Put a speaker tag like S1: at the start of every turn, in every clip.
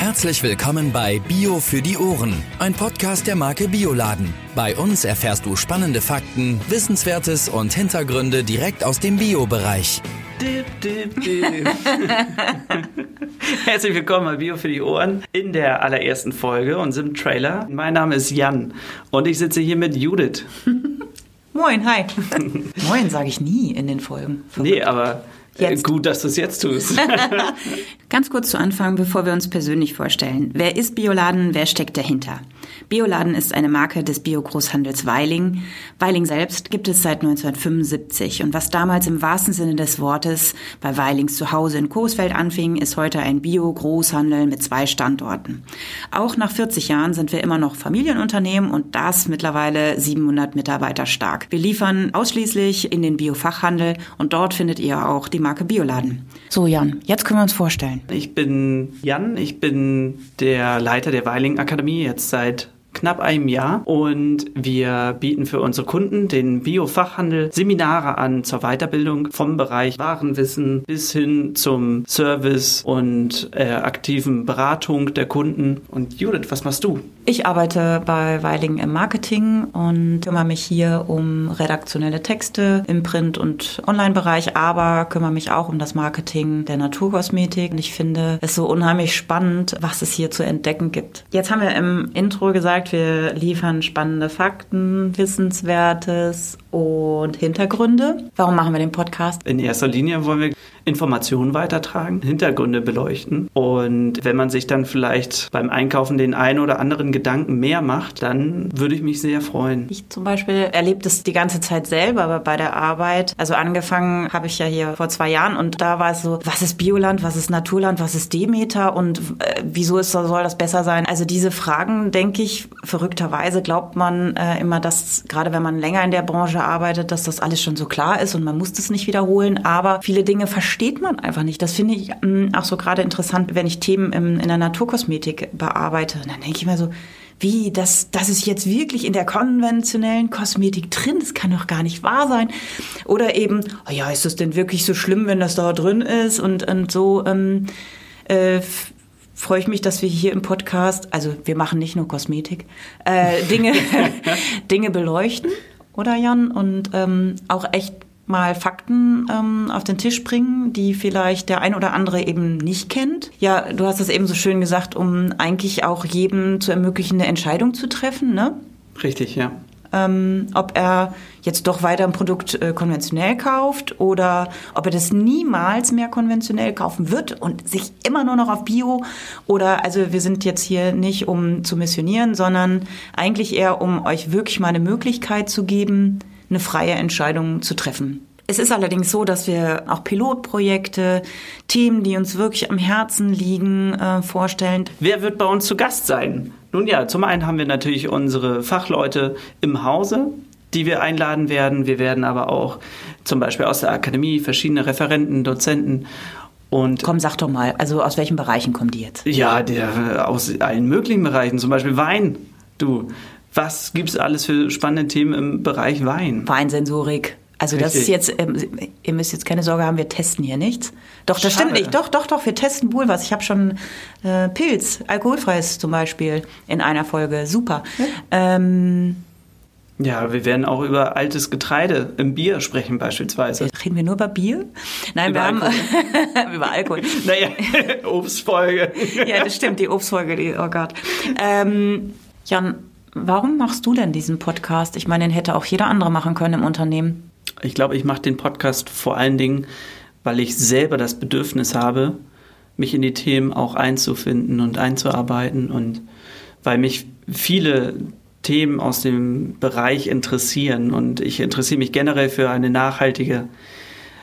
S1: Herzlich willkommen bei Bio für die Ohren, ein Podcast der Marke Bioladen. Bei uns erfährst du spannende Fakten, Wissenswertes und Hintergründe direkt aus dem Bio-Bereich.
S2: Dip, dip, dip. Herzlich willkommen bei Bio für die Ohren in der allerersten Folge unserem Trailer. Mein Name ist Jan und ich sitze hier mit Judith.
S3: Moin, hi. Moin sage ich nie in den Folgen.
S2: Nee, aber
S3: Jetzt.
S2: gut, dass du es jetzt tust.
S3: Ganz kurz zu Anfang, bevor wir uns persönlich vorstellen. Wer ist Bioladen? Wer steckt dahinter? Bioladen ist eine Marke des Biogroßhandels Weiling. Weiling selbst gibt es seit 1975 und was damals im wahrsten Sinne des Wortes bei Weilings zu Hause in Coesfeld anfing, ist heute ein Bio-Großhandel mit zwei Standorten. Auch nach 40 Jahren sind wir immer noch Familienunternehmen und das mittlerweile 700 Mitarbeiter stark. Wir liefern ausschließlich in den Biofachhandel und dort findet ihr auch die Marke Bioladen. So Jan, jetzt können wir uns vorstellen.
S2: Ich bin Jan, ich bin der Leiter der Weiling Akademie jetzt seit knapp einem Jahr und wir bieten für unsere Kunden den Biofachhandel Seminare an zur Weiterbildung vom Bereich Warenwissen bis hin zum Service und äh, aktiven Beratung der Kunden. Und Judith, was machst du?
S3: Ich arbeite bei Weiling im Marketing und kümmere mich hier um redaktionelle Texte im Print- und Online-Bereich, aber kümmere mich auch um das Marketing der Naturkosmetik. Und ich finde es so unheimlich spannend, was es hier zu entdecken gibt. Jetzt haben wir im Intro gesagt, wir liefern spannende Fakten, Wissenswertes und Hintergründe. Warum machen wir den Podcast?
S2: In erster Linie wollen wir Informationen weitertragen, Hintergründe beleuchten. Und wenn man sich dann vielleicht beim Einkaufen den einen oder anderen Gedanken mehr macht, dann würde ich mich sehr freuen.
S3: Ich zum Beispiel erlebe das die ganze Zeit selber aber bei der Arbeit. Also angefangen habe ich ja hier vor zwei Jahren und da war es so, was ist Bioland, was ist Naturland, was ist Demeter und äh, wieso ist, soll das besser sein? Also diese Fragen, denke ich, verrückterweise glaubt man äh, immer, dass gerade wenn man länger in der Branche arbeitet, dass das alles schon so klar ist und man muss das nicht wiederholen. Aber viele Dinge versteht man einfach nicht. Das finde ich mh, auch so gerade interessant, wenn ich Themen im, in der Naturkosmetik bearbeite. Und dann denke ich mir so, wie, das, das ist jetzt wirklich in der konventionellen Kosmetik drin, das kann doch gar nicht wahr sein. Oder eben, oh ja, ist das denn wirklich so schlimm, wenn das da drin ist? Und, und so ähm, äh, freue ich mich, dass wir hier im Podcast, also wir machen nicht nur Kosmetik, äh, Dinge, Dinge beleuchten, oder Jan? Und ähm, auch echt mal Fakten ähm, auf den Tisch bringen, die vielleicht der ein oder andere eben nicht kennt. Ja, du hast das eben so schön gesagt, um eigentlich auch jedem zu ermöglichen, eine Entscheidung zu treffen, ne?
S2: Richtig, ja.
S3: Ähm, ob er jetzt doch weiter ein Produkt äh, konventionell kauft oder ob er das niemals mehr konventionell kaufen wird und sich immer nur noch auf Bio oder also wir sind jetzt hier nicht um zu missionieren, sondern eigentlich eher um euch wirklich mal eine Möglichkeit zu geben, eine freie Entscheidung zu treffen. Es ist allerdings so, dass wir auch Pilotprojekte, Themen, die uns wirklich am Herzen liegen, äh, vorstellen.
S2: Wer wird bei uns zu Gast sein? Nun ja, zum einen haben wir natürlich unsere Fachleute im Hause, die wir einladen werden. Wir werden aber auch zum Beispiel aus der Akademie verschiedene Referenten, Dozenten und
S3: Komm, sag doch mal, also aus welchen Bereichen kommen die jetzt?
S2: ja, der, aus allen möglichen Bereichen, zum Beispiel Wein. Du, was gibt es alles für spannende Themen im Bereich Wein?
S3: Feinsensorik. Also das
S2: Richtig.
S3: ist jetzt, ähm, ihr müsst jetzt keine Sorge haben, wir testen hier nichts. Doch, das
S2: Schade.
S3: stimmt nicht. Doch, doch, doch, wir testen wohl was. Ich habe schon äh, Pilz, alkoholfreies zum Beispiel, in einer Folge. Super. Ähm,
S2: Ja, wir werden auch über altes Getreide im Bier sprechen beispielsweise.
S3: reden wir nur über Bier? Nein,
S2: Über
S3: wir
S2: Alkohol.
S3: haben über Alkohol.
S2: Naja, Obstfolge.
S3: Ja, das stimmt, die Obstfolge, die, oh Gott. Ähm, Jan, warum machst du denn diesen Podcast? Ich meine, den hätte auch jeder andere machen können im Unternehmen.
S2: Ich glaube, ich mache den Podcast vor allen Dingen, weil ich selber das Bedürfnis habe, mich in die Themen auch einzufinden und einzuarbeiten und weil mich viele Themen aus dem Bereich interessieren und ich interessiere mich generell für eine nachhaltige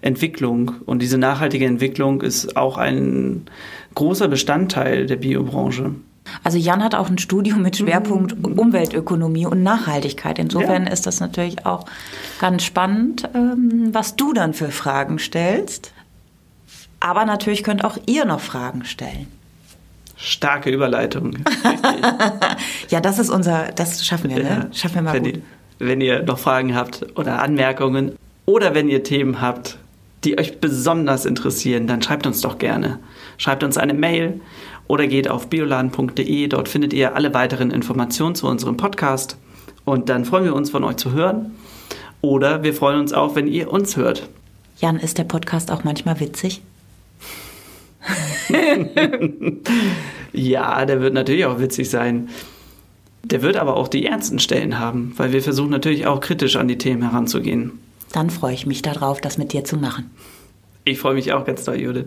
S2: Entwicklung und diese nachhaltige Entwicklung ist auch ein großer Bestandteil der Biobranche.
S3: Also Jan hat auch ein Studium mit Schwerpunkt Umweltökonomie und Nachhaltigkeit. Insofern
S2: Ja.
S3: ist das natürlich auch ganz spannend, ähm, was du dann für Fragen stellst. Aber natürlich könnt auch ihr noch Fragen stellen.
S2: Starke Überleitung.
S3: Ja, das ist unser, das schaffen wir, ne? Schaffen wir mal
S2: wenn
S3: gut.
S2: Ihr, wenn ihr noch Fragen habt oder Anmerkungen oder wenn ihr Themen habt, die euch besonders interessieren, dann schreibt uns doch gerne. Schreibt uns eine Mail oder geht auf bioladen.de. Dort findet ihr alle weiteren Informationen zu unserem Podcast. Und dann freuen wir uns, von euch zu hören. Oder wir freuen uns auch, wenn ihr uns hört.
S3: Jan, ist der Podcast auch manchmal witzig?
S2: ja, der wird natürlich auch witzig sein. Der wird aber auch die ernsten Stellen haben, weil wir versuchen natürlich auch kritisch an die Themen heranzugehen.
S3: Dann freue ich mich darauf, das mit dir zu machen.
S2: Ich freue mich auch ganz doll, Judith.